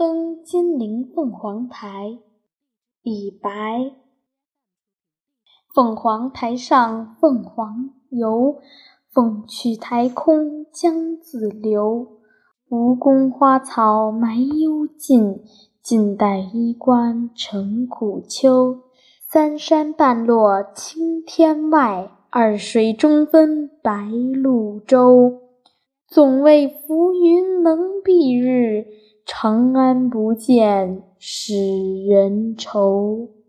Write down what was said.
登金陵凤凰台，李白。凤凰台上凤凰游，凤去台空江自流。吴宫花草埋幽径，晋代衣冠成古丘。三山半落青天外，二水中分白鹭洲。总为浮云，长安不见使人愁。